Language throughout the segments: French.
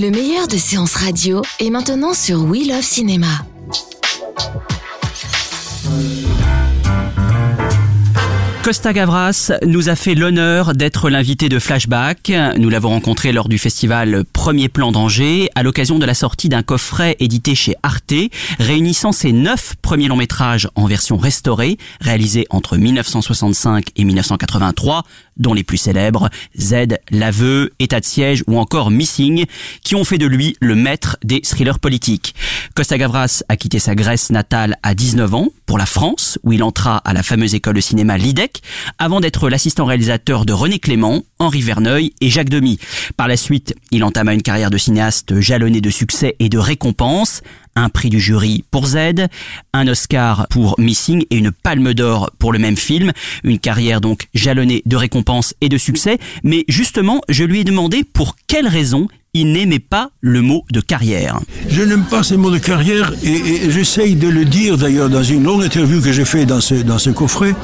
Le meilleur de séances radio est maintenant sur We Love Cinéma. Costa Gavras nous a fait l'honneur d'être l'invité de Flashback. Nous l'avons rencontré lors du festival Premier Plan d'Angers à l'occasion de la sortie d'un coffret édité chez Arte réunissant ses neuf premiers longs métrages en version restaurée réalisés entre 1965 et 1983 dont les plus célèbres Z, L'aveu, État de siège ou encore Missing qui ont fait de lui le maître des thrillers politiques. Costa Gavras a quitté sa Grèce natale à 19 ans pour la France où il entra à la fameuse école de cinéma Lidec avant d'être l'assistant réalisateur de René Clément, Henri Verneuil et Jacques Demy. Par la suite, il entama une carrière de cinéaste jalonnée de succès et de récompenses un prix du jury pour Z, un Oscar pour Missing et une palme d'or pour le même film. Une carrière donc jalonnée de récompenses et de succès. Mais justement, je lui ai demandé pour quelles raisons il n'aimait pas le mot de carrière. Je n'aime pas ces mots de carrière et, j'essaye de le dire d'ailleurs dans une longue interview que j'ai fait dans ce, ce coffret,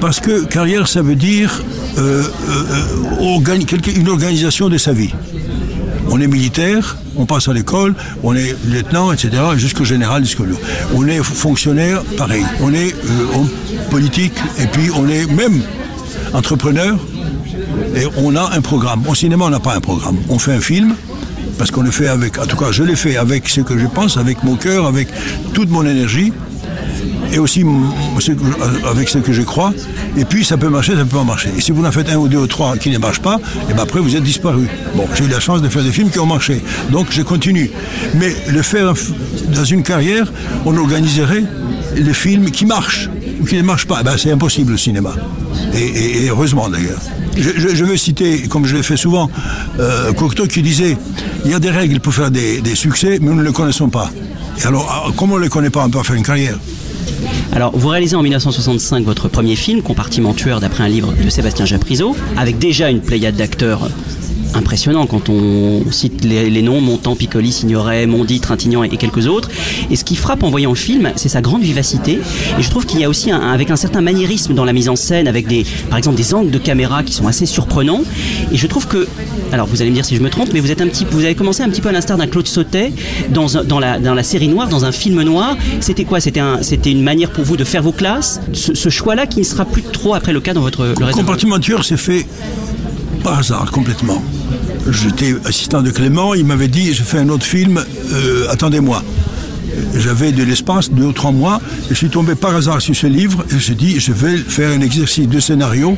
parce que carrière ça veut dire euh, euh, organi une organisation de sa vie. On est militaire, on passe à l'école, on est lieutenant, etc., jusqu'au général, jusqu'au On est fonctionnaire, pareil. On est euh, homme politique, et puis on est même entrepreneur, et on a un programme. Au cinéma, on n'a pas un programme. On fait un film, parce qu'on le fait avec, en tout cas, je l'ai fait avec ce que je pense, avec mon cœur, avec toute mon énergie, et aussi avec ce que je crois. Et puis ça peut marcher, ça peut pas marcher. Et si vous en faites un ou deux ou trois qui ne marchent pas, et ben après vous êtes disparu. Bon, j'ai eu la chance de faire des films qui ont marché, donc je continue. Mais le faire dans une carrière, on organiserait les films qui marchent ou qui ne marchent pas. Ben, c'est impossible le cinéma. Et, heureusement d'ailleurs. Je, je, veux citer, comme je l'ai fait souvent, euh, Cocteau qui disait il y a des règles pour faire des, succès, mais nous ne les connaissons pas. Et alors, comme on ne les connaît pas, on peut faire une carrière. Alors, vous réalisez en 1965 votre premier film, Compartiment tueur, d'après un livre de Sébastien Japrisot, avec déjà une pléiade d'acteurs impressionnant quand on cite les, noms Montand, Piccoli, Signoret, Mondi, Trintignant et, quelques autres. Et ce qui frappe en voyant le film, c'est sa grande vivacité. Et je trouve qu'il y a aussi un, avec un certain maniérisme dans la mise en scène, avec des, par exemple des angles de caméra qui sont assez surprenants. Et je trouve que, alors vous allez me dire si je me trompe, mais vous êtes un petit, vous avez commencé un petit peu à l'instar d'un Claude Sautet dans, dans, la, dans la série noire, dans un film noir. C'était quoi? C'était un, une manière pour vous de faire vos classes? Ce, choix-là qui ne sera plus trop après le cas dans votre le reste Compartiment tueur, c'est fait par hasard complètement. J'étais assistant de Clément, il m'avait dit je fais un autre film, euh, attendez-moi. J'avais de l'espace, deux ou trois mois, et je suis tombé par hasard sur ce livre et je dit je vais faire un exercice de scénario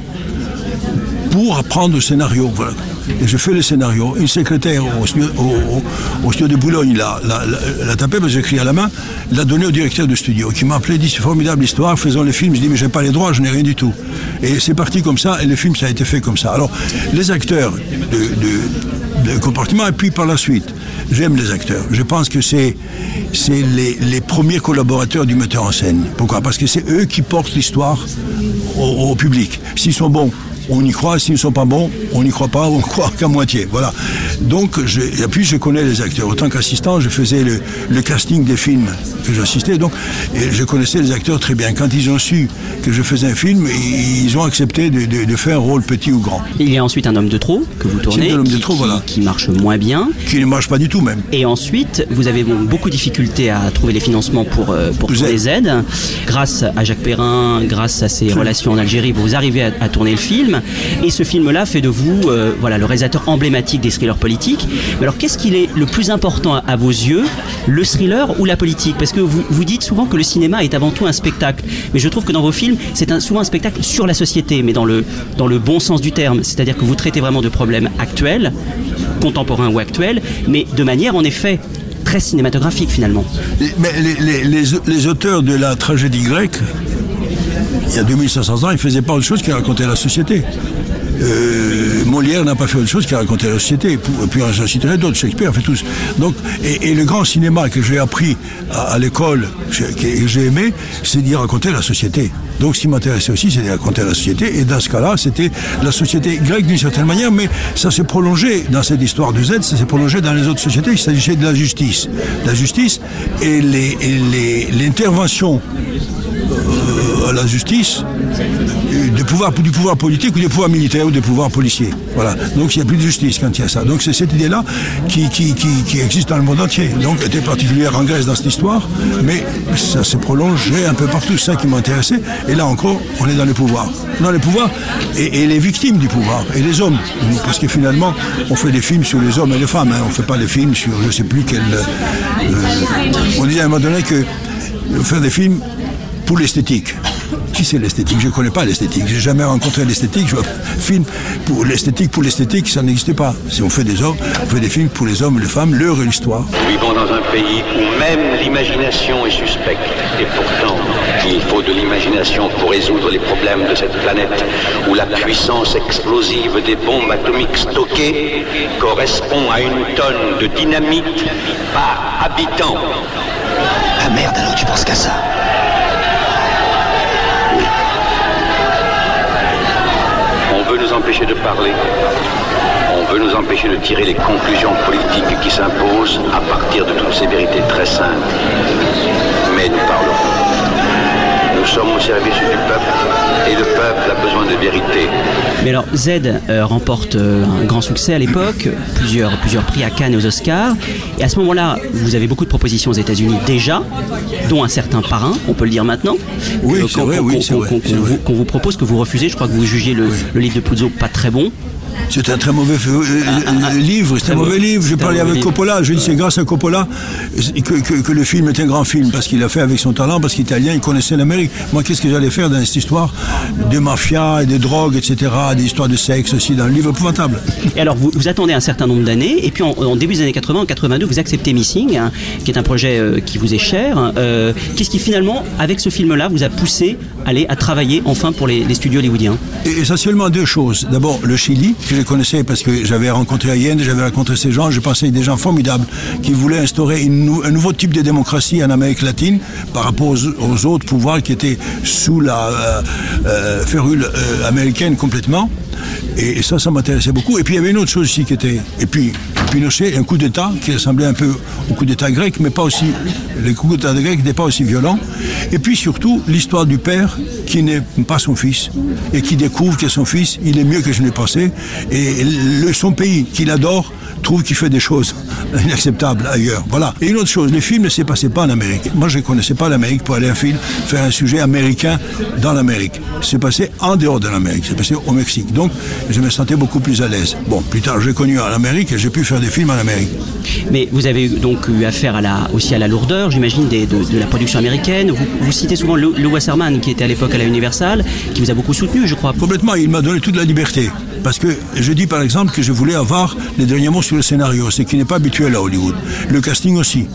pour apprendre le scénario. Et je fais le scénario. Une secrétaire au, studio, de Boulogne l'a, l'a, tapé, parce que j'écris à la main, l'a donné au directeur du studio, qui m'a appelé, dit c'est formidable histoire, faisons le film. Je dis mais j'ai pas les droits, je n'ai rien du tout. Et c'est parti comme ça, et le film ça a été fait comme ça. Alors les acteurs de, de, comportement, et puis par la suite, j'aime les acteurs. Je pense que c'est c'est les, premiers collaborateurs du metteur en scène. Pourquoi? Parce que c'est eux qui portent l'histoire au public. S'ils sont bons, on y croit, s'ils ne sont pas bons, on n'y croit pas, on croit qu'à moitié. Voilà. Donc, je, et puis je connais les acteurs. Autant qu'assistant, je faisais le, le, casting des films que j'assistais, donc, et je connaissais les acteurs très bien. Quand ils ont su que je faisais un film, ils ont accepté de, de, de faire un rôle petit ou grand. Il y a ensuite un homme de trop que vous tournez, un homme qui, de trop, qui, voilà. qui marche moins bien. Qui ne marche pas du tout même. Et ensuite, vous avez bon, beaucoup de difficultés à trouver les financements pour, euh, pour les aides. Grâce à Jacques Perrin, grâce à ses relations en Algérie, vous arrivez à, à tourner le film. Et ce film-là fait de vous euh, voilà, le réalisateur emblématique des thrillers politiques. Mais alors, qu'est-ce qu'il est le plus important à, vos yeux, le thriller ou la politique? Parce que vous, dites souvent que le cinéma est avant tout un spectacle. Mais je trouve que dans vos films, c'est souvent un spectacle sur la société, mais dans le, dans le bon sens du terme. C'est-à-dire que vous traitez vraiment de problèmes actuels, contemporains ou actuels, mais de manière, en effet, très cinématographique finalement. Mais les auteurs de la tragédie grecque il y a 2500 ans, il ne faisait pas autre chose que raconter la société. Euh, Molière n'a pas fait autre chose qu'à raconter la société. Et puis j'en citerai d'autres, Shakespeare fait tous. Donc, et, le grand cinéma que j'ai appris à, l'école, que j'ai aimé, c'est d'y raconter la société. Donc ce qui m'intéressait aussi, c'était raconter la société. Et dans ce cas-là, c'était la société grecque d'une certaine manière, mais ça s'est prolongé dans cette histoire de Z, ça s'est prolongé dans les autres sociétés. Il s'agissait de la justice. La justice et l'intervention à la justice du pouvoir, du pouvoir politique ou du pouvoir militaire ou du pouvoir policier. Voilà. Donc il n'y a plus de justice quand il y a ça. Donc c'est cette idée-là qui, qui, qui, existe dans le monde entier. Donc était particulière en Grèce dans cette histoire, mais ça s'est prolongé un peu partout. C'est ça qui m'a intéressé. Et là encore, on est dans le pouvoir. Dans le pouvoir et, les victimes du pouvoir et les hommes. Parce que finalement, on fait des films sur les hommes et les femmes. Hein. On ne fait pas des films sur je ne sais plus quel. Euh, on disait à un moment donné que faire des films pour l'esthétique. Qui c'est l'esthétique? Je ne connais pas l'esthétique. J'ai jamais rencontré l'esthétique. Je film pour l'esthétique, pour l'esthétique, ça n'existe pas. Si on fait des hommes, on fait des films pour les hommes et les femmes, leur histoire. Nous vivons dans un pays où même l'imagination est suspecte. Et pourtant, il faut de l'imagination pour résoudre les problèmes de cette planète où la puissance explosive des bombes atomiques stockées correspond à une tonne de dynamite par habitant. Ah merde, alors tu penses qu'à ça? Empêcher de parler. On veut nous empêcher de tirer les conclusions politiques qui s'imposent à partir de toutes ces très simples. Mais nous parlons. Nous sommes au service du peuple et le peuple a besoin de vérité. Mais alors Z euh, remporte euh, un grand succès à l'époque, plusieurs, plusieurs prix à Cannes et aux Oscars. Et à ce moment-là, vous avez beaucoup de propositions aux États-Unis déjà, dont un certain parrain, on peut le dire maintenant. Oui, c'est vrai, oui, Qu'on vous, propose, que vous refusez. Je crois que vous jugez le, le livre de Puzo pas très bon. C'est un très mauvais euh, euh, livre, c'est un mauvais livre. J'ai parlé avec Coppola, je dis c'est grâce à Coppola que, le film est un grand film, parce qu'il a fait avec son talent, parce qu'italien, il connaissait l'Amérique. Moi, qu'est-ce que j'allais faire dans cette histoire? De mafia et de drogue, etc., des histoires de sexe aussi, dans le livre épouvantable. Et alors, vous, attendez un certain nombre d'années, et puis en, début des années 80, en 82, vous acceptez Missing, hein, qui est un projet euh, qui vous est cher. qu'est-ce qui finalement, avec ce film-là, vous a poussé à, aller, à travailler enfin pour les, studios hollywoodiens? Essentiellement deux choses. D'abord, le Chili, que je connaissais parce que j'avais rencontré Allende, j'avais rencontré ces gens, je pensais des gens formidables qui voulaient instaurer un nouveau type de démocratie en Amérique latine par rapport aux, autres pouvoirs qui étaient sous la euh, euh, férule euh, américaine complètement. Et, ça, ça m'intéressait beaucoup. Et puis il y avait une autre chose aussi qui était. Et puis Pinochet, un coup d'État qui ressemblait un peu au coup d'État grec, mais pas aussi. Les coups d'État grecs n'étaient pas aussi violents. Et puis surtout, l'histoire du père qui n'est pas son fils et qui découvre que son fils, il est mieux que je n'ai pensé. Et son pays qu'il adore trouve qu'il fait des choses inacceptables ailleurs. Voilà. Et une autre chose, les films ne s'est passé pas en Amérique. Moi, je ne connaissais pas l'Amérique pour aller un film, faire un sujet américain dans l'Amérique. C'est passé en dehors de l'Amérique. C'est passé au Mexique. Donc, je me sentais beaucoup plus à l'aise. Bon, plus tard, j'ai connu en Amérique et j'ai pu faire des films en Amérique. Mais vous avez donc eu affaire aussi à la lourdeur, j'imagine, de, la production américaine. Vous, citez souvent Lou Wasserman, qui était à l'époque à la Universal, qui vous a beaucoup soutenu, je crois. Complètement. Il m'a donné toute la liberté. Parce que je dis par exemple que je voulais avoir les derniers mots sur le scénario, ce qui n'est pas habituel à Hollywood. Le casting aussi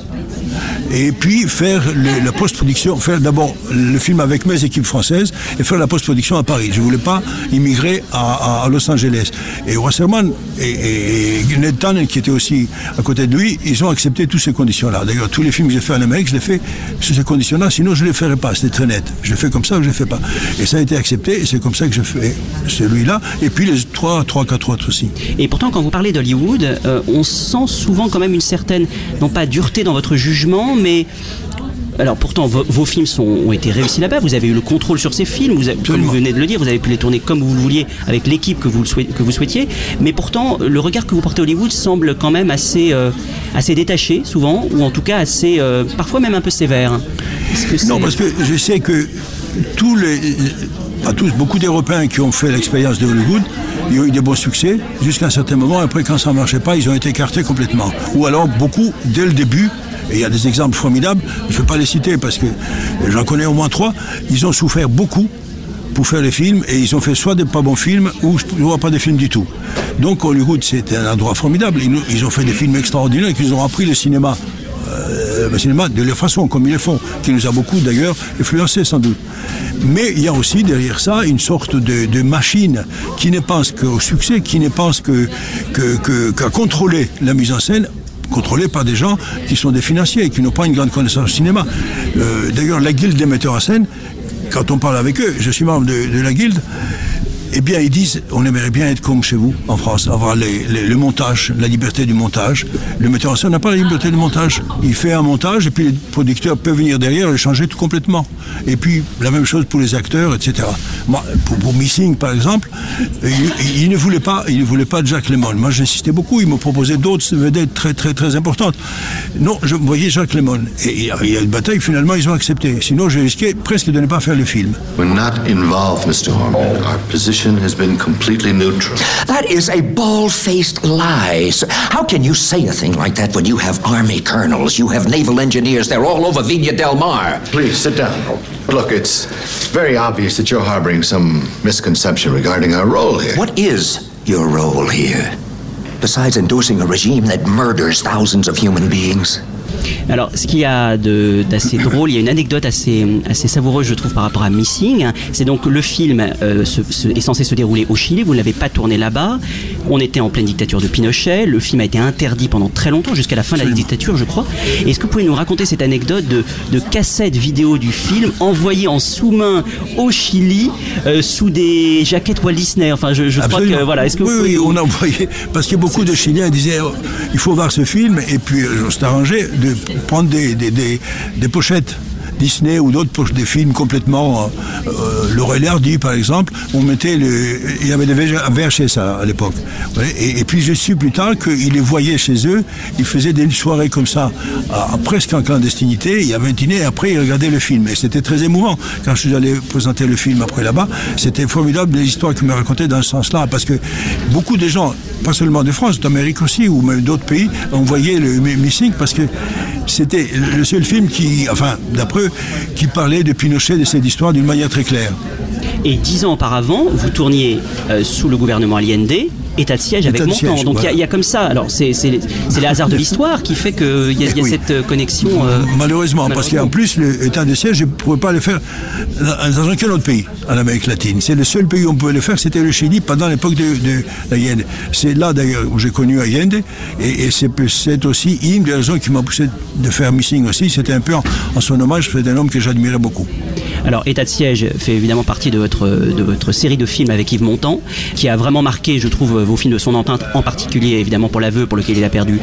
et puis faire la post-production, faire d'abord le film avec mes équipes françaises et faire la post-production à Paris. Je ne voulais pas immigrer à, Los Angeles. Et Wasserman et, et, Ned Tannen, qui était aussi à côté de lui, ils ont accepté toutes ces conditions-là. D'ailleurs, tous les films que j'ai fait en Amérique, je les fais sous ces conditions-là, sinon je ne les ferais pas. C'était très net. Je les fais comme ça ou je ne les fais pas. Et ça a été accepté et c'est comme ça que je fais celui-là. Et puis les trois, trois, quatre autres aussi. Et pourtant, quand vous parlez d'Hollywood, euh, on sent souvent quand même une certaine, non pas dureté dans votre jugement, mais alors pourtant, vos, films sont, ont été réussis là-bas. Vous avez eu le contrôle sur ces films. Vous comme vous venez de le dire, vous avez pu les tourner comme vous le vouliez avec l'équipe que vous, que vous souhaitiez. Mais pourtant, le regard que vous portez à Hollywood semble quand même assez, euh, assez détaché, souvent, ou en tout cas assez, euh, parfois même un peu sévère. non, parce que je sais que tous les, pas tous, beaucoup d'Européens qui ont fait l'expérience de Hollywood, ils ont eu des bons succès jusqu'à un certain moment. Après, quand ça ne marchait pas, ils ont été écartés complètement. Ou alors, beaucoup, dès le début, et il y a des exemples formidables, je ne vais pas les citer parce que j'en connais au moins trois, ils ont souffert beaucoup pour faire les films et ils ont fait soit des pas bons films ou pas des films du tout. Donc Hollywood, c'était un endroit formidable. Ils, ont fait des films extraordinaires qui nous ont appris le cinéma euh, le cinéma de la façon comme ils le font, qui nous a beaucoup d'ailleurs influencé sans doute. Mais il y a aussi derrière ça une sorte de, machine qui ne pense qu'au succès, qui ne pense qu'à contrôler la mise en scène contrôlée par des gens qui sont des financiers et qui n'ont pas une grande connaissance du cinéma. Euh, D'ailleurs, la guilde des metteurs en scène, quand on parle avec eux, je suis membre de la guilde, eh bien, ils disent, on aimerait bien être comme chez vous, en France, avoir le montage, la liberté du montage. Le metteur en scène n'a pas la liberté du montage. Il fait un montage et puis les producteurs peuvent venir derrière et le changer tout complètement. Et puis, la même chose pour les acteurs, etc. Moi, pour, Missing, par exemple, il, ne voulait pas, il ne voulait pas de Jacques Lemon. Moi, j'insistais beaucoup. Il me proposait d'autres vedettes très, très, très importantes. Non, je voyais Jacques Lemon. Et il y a une bataille, finalement, ils ont accepté. Sinon, j'ai risqué presque de ne pas faire le film. Has been completely neutral. That is a bald-faced lie. How can you say a thing like that when you have army colonels, you have naval engineers, they're all over Villa Del Mar? Please sit down. Look, it's very obvious that you're harboring some misconception regarding our role here. What is your role here? Besides endorsing a regime that murders thousands of human beings? Alors, ce qu'il y a d'assez drôle, il y a une anecdote assez, assez savoureuse, je trouve, par rapport à Missing. C'est donc le film euh, est censé se dérouler au Chili. Vous ne l'avez pas tourné là-bas. On était en pleine dictature de Pinochet. Le film a été interdit pendant très longtemps, jusqu'à la fin de la dictature, je crois. Est-ce que vous pouvez nous raconter cette anecdote de, de cassette vidéo du film envoyée en sous-main au Chili euh, sous des jaquettes Walt Disney? Enfin, je, je crois que voilà. Est-ce que oui, pouvez oui, nous- on a envoyé parce que beaucoup de Chiliens disaient oh, il faut voir ce film et puis euh, on s'est arrangé de prendre des, des, des, des pochettes. Disney ou d'autres poches des films complètement euh, euh, et Hardy par exemple on mettait le il y avait des VHS à, à l'époque. Et, puis j'ai su plus tard qu'ils les voyaient chez eux ils faisaient des soirées comme ça presque en clandestinité il y avait un dîner et après ils regardaient le film. Et c'était très émouvant. Quand je suis allé présenter le film après là-bas c'était formidable les histoires qu'ils me racontaient dans ce sens-là. Parce que beaucoup de gens pas seulement de France d'Amérique aussi ou même d'autres pays ont voyé le Mi- Missing parce que c'était le seul film qui enfin d'après qui parlait de Pinochet de cette histoire d'une manière très claire. Et dix ans auparavant, vous tourniez euh, sous le gouvernement Allende, état de siège avec de Montand. siège, Donc il y a- voilà. il y, a comme ça. Alors c'est c'est les, c'est les hasards de l'histoire qui fait qu'il y a, il y a Oui. cette euh, connexion. euh, Malheureusement, parce qu'en plus, l'état de siège, je ne pouvais pas le faire dans aucun autre pays en Amérique latine. C'est le seul pays où on pouvait le faire, c'était le Chili pendant l'époque de, de d'Allende. C'est là d'ailleurs où j'ai connu Allende, et, c'est aussi une des raisons qui m'a poussé de faire Missing aussi. C'était un peu en, en son hommage, c'est un homme que j'admirais beaucoup. Alors, État de siège fait évidemment partie de votre, de votre série de films avec Yves Montand, qui a vraiment marqué, je trouve, vos films de son empreinte, en particulier évidemment pour l'aveu, pour lequel il a perdu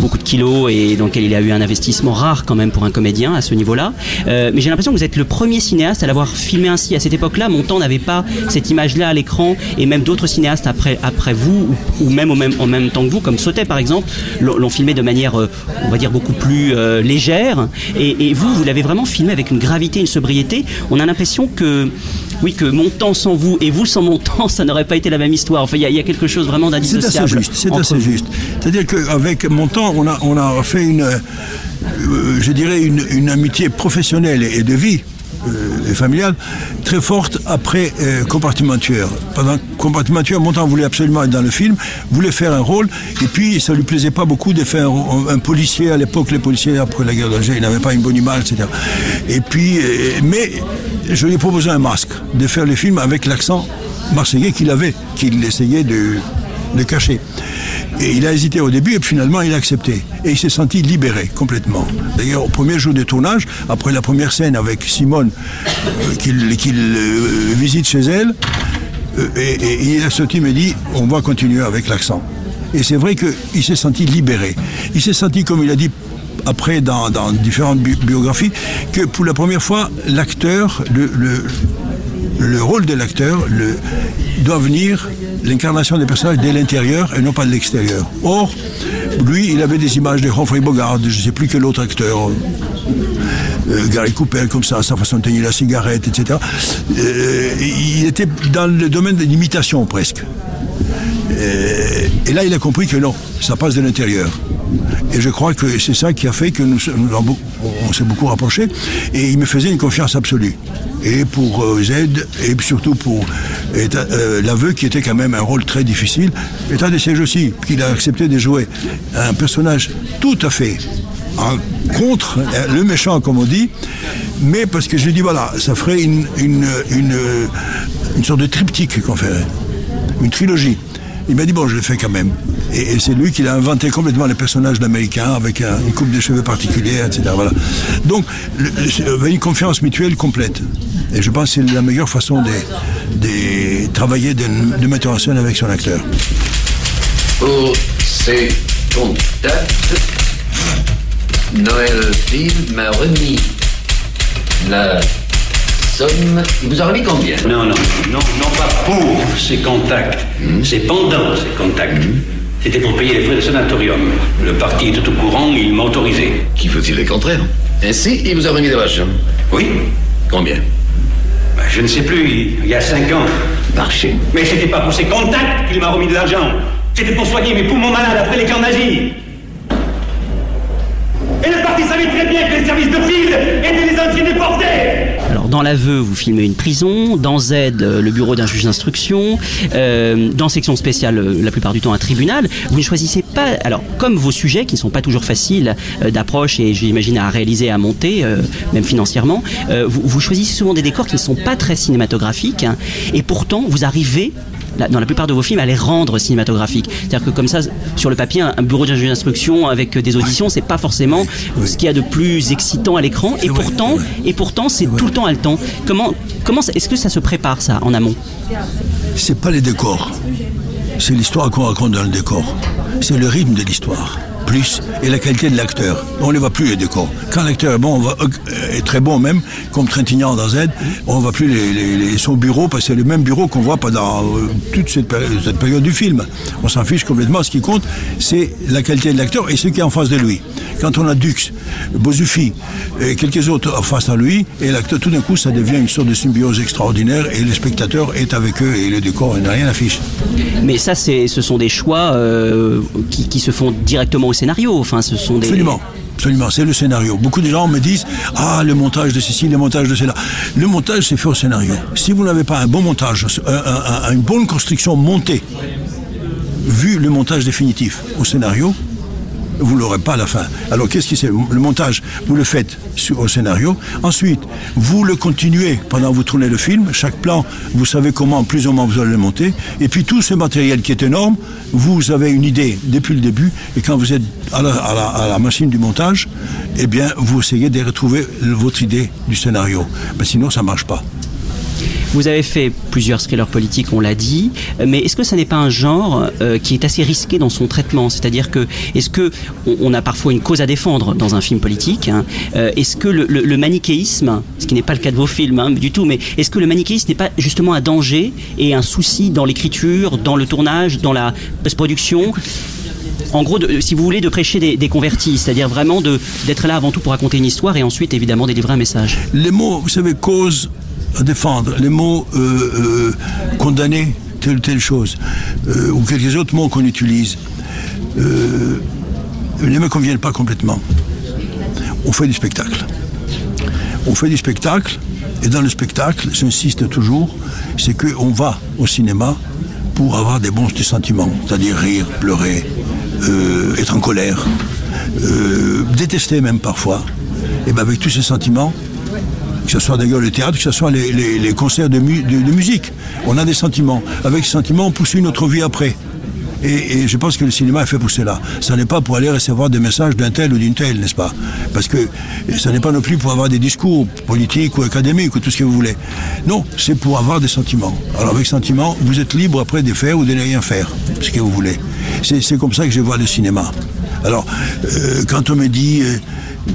beaucoup de kilos et dans lequel il a eu un investissement rare quand même pour un comédien à ce niveau-là. Euh, mais j'ai l'impression que vous êtes le premier cinéaste à l'avoir filmé ainsi. À cette époque-là, Montand n'avait pas cette image-là à l'écran et même d'autres cinéastes après, après vous ou, même, au même en même temps que vous, comme Sautet par exemple, l'ont filmé de manière, euh, on va dire, beaucoup plus euh, légère. Et, vous, vous l'avez vraiment filmé avec une gravité, une sobriété. On a l'impression que, oui, que Montand sans vous et vous sans Montand, ça n'aurait pas été la même histoire. Enfin, il y, a- il y a quelque chose vraiment C'est assez juste, c'est assez juste. C'est-à-dire qu'avec mon temps, on a, on a fait une, euh, je dirais, une, une amitié professionnelle et de vie euh, et familiale très forte après euh, Compartiment Tueur. Pendant Compartiment Tueur, Montand voulait absolument être dans le film, voulait faire un rôle, et puis ça lui plaisait pas beaucoup de faire un, un policier. À l'époque, les policiers, après la guerre d'Algérie, ils n'avaient pas une bonne image, etc. Et puis, euh, mais je lui ai proposé un masque, de faire le film avec l'accent marseillais qu'il avait, qu'il essayait de, cacher. Et il a hésité au début et puis finalement il a accepté. Et il s'est senti libéré complètement. D'ailleurs, au premier jour de tournage, après la première scène avec Simone, euh, qu'il euh, visite chez elle, euh, et, et il a sorti, il me dit, on va continuer avec l'accent. Et c'est vrai qu'il s'est senti libéré. Il s'est senti, comme il a dit après dans, différentes bi- biographies, que pour la première fois, l'acteur, le- le rôle de l'acteur doit venir, l'incarnation des personnages, de l'intérieur et non pas de l'extérieur. Or, lui, il avait des images de Humphrey Bogart, je ne sais plus quel autre acteur, euh, Gary Cooper, comme ça, sa façon de tenir la cigarette, etc. Euh, il était dans le domaine de l'imitation presque. Euh, et là, il a compris que non, ça passe de l'intérieur. Et je crois que c'est ça qui a fait que nous, on s'est beaucoup rapprochés. Et il me faisait une confiance absolue. Et pour euh, Z, et surtout pour État- euh, l'aveu, qui était quand même un rôle très difficile. État des sièges aussi, qu'il a accepté de jouer un personnage tout à fait contre euh, le méchant, comme on dit, mais parce que je dis voilà, ça ferait une, une sorte de triptyque qu'on ferait, une trilogie. Il m'a dit bon, je le fais quand même. Et, et c'est lui qui a inventé complètement les personnages d'Américains avec un- une coupe de cheveux particulière, etc. Voilà. Donc, le- le- il y avait une confiance mutuelle complète. Et je pense que c'est la meilleure façon de, de travailler de, de metteur en scène avec son acteur. Pour ces contacts, Noël Field m'a remis la somme. Il vous a remis combien? Non, non, non, non pas pour ces contacts. C'est pendant ces contacts. C'était pour payer les frais de sanatorium. Le parti était au courant, il m'a autorisé. Qui faut-il le contraire Ainsi, il vous a remis de l'argent. Oui Combien Ben, Je ne sais plus, il- y a cinq ans. Marché. Mais c'était pas pour ces contacts qu'il m'a remis de l'argent. C'était pour soigner mes poumons malades après les camps nazis. Et le parti savait très bien que les services de Field étaient les entiers déportés Dans l'aveu, vous filmez une prison, dans Z, euh, le bureau d'un juge d'instruction, euh, dans section spéciale, euh, la plupart du temps un tribunal. Vous ne choisissez pas, alors comme vos sujets qui ne sont pas toujours faciles d'approche et j'imagine à réaliser, à monter, même financièrement, vous, choisissez souvent des décors qui ne sont pas très cinématographiques hein, et pourtant vous arrivez dans la plupart de vos films à les rendre cinématographiques. C'est-à-dire que comme ça, sur le papier, un bureau d'instruction avec euh, des auditions, c'est pas forcément ce qu'il y a de plus excitant à l'écran. Et pourtant, et pourtant, c'est tout le temps haletant. Comment, comment, est-ce que ça se prépare ça en amont? C'est pas les décors. C'est l'histoire qu'on raconte dans le décor. C'est le rythme de l'histoire. Plus, et la qualité de l'acteur. On ne voit plus, les décors. Quand l'acteur est bon, euh, est très bon même, comme Trintignant dans Z, on ne voit plus les, les- son bureau, parce que c'est le même bureau qu'on voit pendant euh, toute cette, péri- cette période du film. On s'en fiche complètement. Ce qui compte, c'est la qualité de l'acteur et ce qui est en face de lui. Quand on a Dux, Bozufi et quelques autres en face à lui, et l'acteur, tout d'un coup, ça devient une sorte de symbiose extraordinaire et le spectateur est avec eux et le décor, n'a rien à fiche. Mais ça, ce sont des choix euh, qui, qui se font directement scénario. Enfin, ce sont. Absolument. Absolument, c'est le scénario. Beaucoup de gens me disent Ah, le montage de ceci, le montage de cela. Le montage, c'est fait au scénario. Si vous n'avez pas un bon montage, un- un- un- une bonne construction montée, vu le montage définitif au scénario, vous l'aurez pas à la fin. Alors qu'est-ce qui c'est Le montage, vous le faites au scénario. Ensuite, vous le continuez pendant que vous tournez le film. Chaque plan, vous savez comment plus ou moins vous allez le monter. Et puis tout ce matériel qui est énorme, vous avez une idée depuis le début. Et quand vous êtes à la, à la- à la machine du montage, eh bien, vous essayez de retrouver votre idée du scénario. Mais sinon, ça marche pas. Vous avez fait plusieurs thrillers politiques, on l'a dit, mais est-ce que ça n'est pas un genre euh, qui est assez risqué dans son traitement? C'est-à-dire que est-ce que on, a parfois une cause à défendre dans un film politique hein, euh, Est-ce que le, manichéisme, ce qui n'est pas le cas de vos films hein, du tout, mais est-ce que le manichéisme n'est pas justement un danger et un souci dans l'écriture, dans le tournage, dans la post-production? En gros, si vous voulez, de prêcher des, convertis, c'est-à-dire vraiment d'être là avant tout pour raconter une histoire et ensuite évidemment délivrer un message. Les mots, vous savez, cause à défendre, les mots euh, euh, condamner telle ou telle chose, euh, ou quelques autres mots qu'on utilise, ne me conviennent pas complètement. On fait du spectacle. On fait du spectacle, et dans le spectacle, j'insiste toujours, c'est qu'on va au cinéma pour avoir des bons sentiments, c'est-à-dire rire, pleurer, être en colère, détester même parfois. Et bien avec tous ces sentiments, que ce soit d'ailleurs le théâtre, que ce soit les, concerts de, mu- de- de musique, on a des sentiments. Avec ces sentiments, on poursuit notre vie après. Et, je pense que le cinéma est fait pour cela. Ça n'est pas pour aller recevoir des messages d'un tel ou d'une telle, n'est-ce pas? Parce que ça n'est pas non plus pour avoir des discours politiques ou académiques ou tout ce que vous voulez. Non, c'est pour avoir des sentiments. Alors avec sentiments, vous êtes libre après de faire ou de ne rien faire, ce que vous voulez. C'est c'est comme ça que je vois le cinéma. Alors, euh, quand on me dit, euh,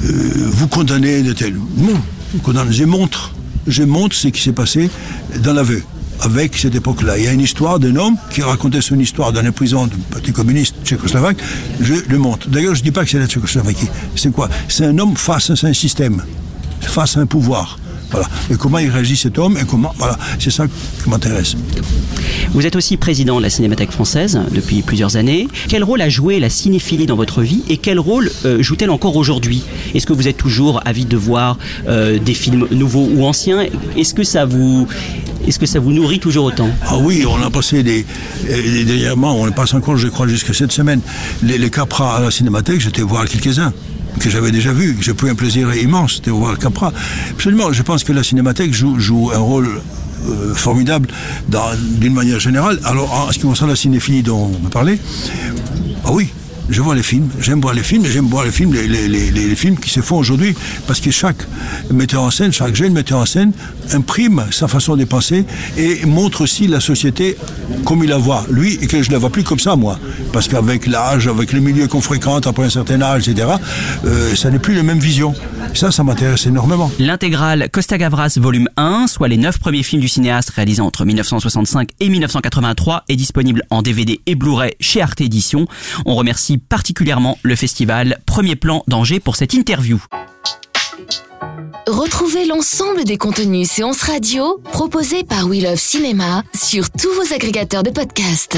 euh, vous condamnez de tel... Non, je montre, je montre ce qui s'est passé dans l'aveu avec cette époque-là. Il y a une histoire d'un homme qui racontait son histoire dans les prisons du Parti communiste tchécoslovaque. Je le montre. D'ailleurs, je ne dis pas que c'est la Tchécoslovaquie. C'est quoi? C'est un homme face à un système, face à un pouvoir. Voilà. Et comment il réagit cet homme et comment. Voilà. C'est ça qui m'intéresse. Vous êtes aussi président de la Cinémathèque française depuis plusieurs années. Quel rôle a joué la cinéphilie dans votre vie et quel rôle euh, joue-t-elle encore aujourd'hui? Est-ce que vous êtes toujours avide de voir euh, des films nouveaux ou anciens? Est-ce que ça vous est-ce que ça vous nourrit toujours autant? Ah oui, on a passé des. et Dernièrement, on passe encore, je crois, jusqu'à cette semaine, les, les Capras à la cinémathèque, j'étais voir quelques-uns. Que j'avais déjà vu, j'ai pris un plaisir immense de voir Capra. Absolument, je pense que la cinémathèque joue, joue un rôle euh, formidable d'une manière générale. Alors, en ce qui concerne la cinéphilie dont on me parlait, ah oui, je vois les films, j'aime voir les films, j'aime voir les films, les, films qui se font aujourd'hui, parce que chaque metteur en scène, chaque jeune metteur en scène imprime sa façon de penser et montre aussi la société comme il la voit, lui, et que je ne la vois plus comme ça, moi. Parce qu'avec l'âge, avec le milieu qu'on fréquente, après un certain âge, etc., euh, ça n'est plus la même vision. Ça, ça m'intéresse énormément. L'intégrale Costa Gavras volume 1, soit les 9 premiers films du cinéaste réalisés entre 1965 et 1983, est disponible en DVD et Blu-ray chez Arte Édition. On remercie particulièrement le festival Premier Plan d'Angers pour cette interview. Retrouvez l'ensemble des contenus séances radio proposés par We Love Cinéma sur tous vos agrégateurs de podcasts.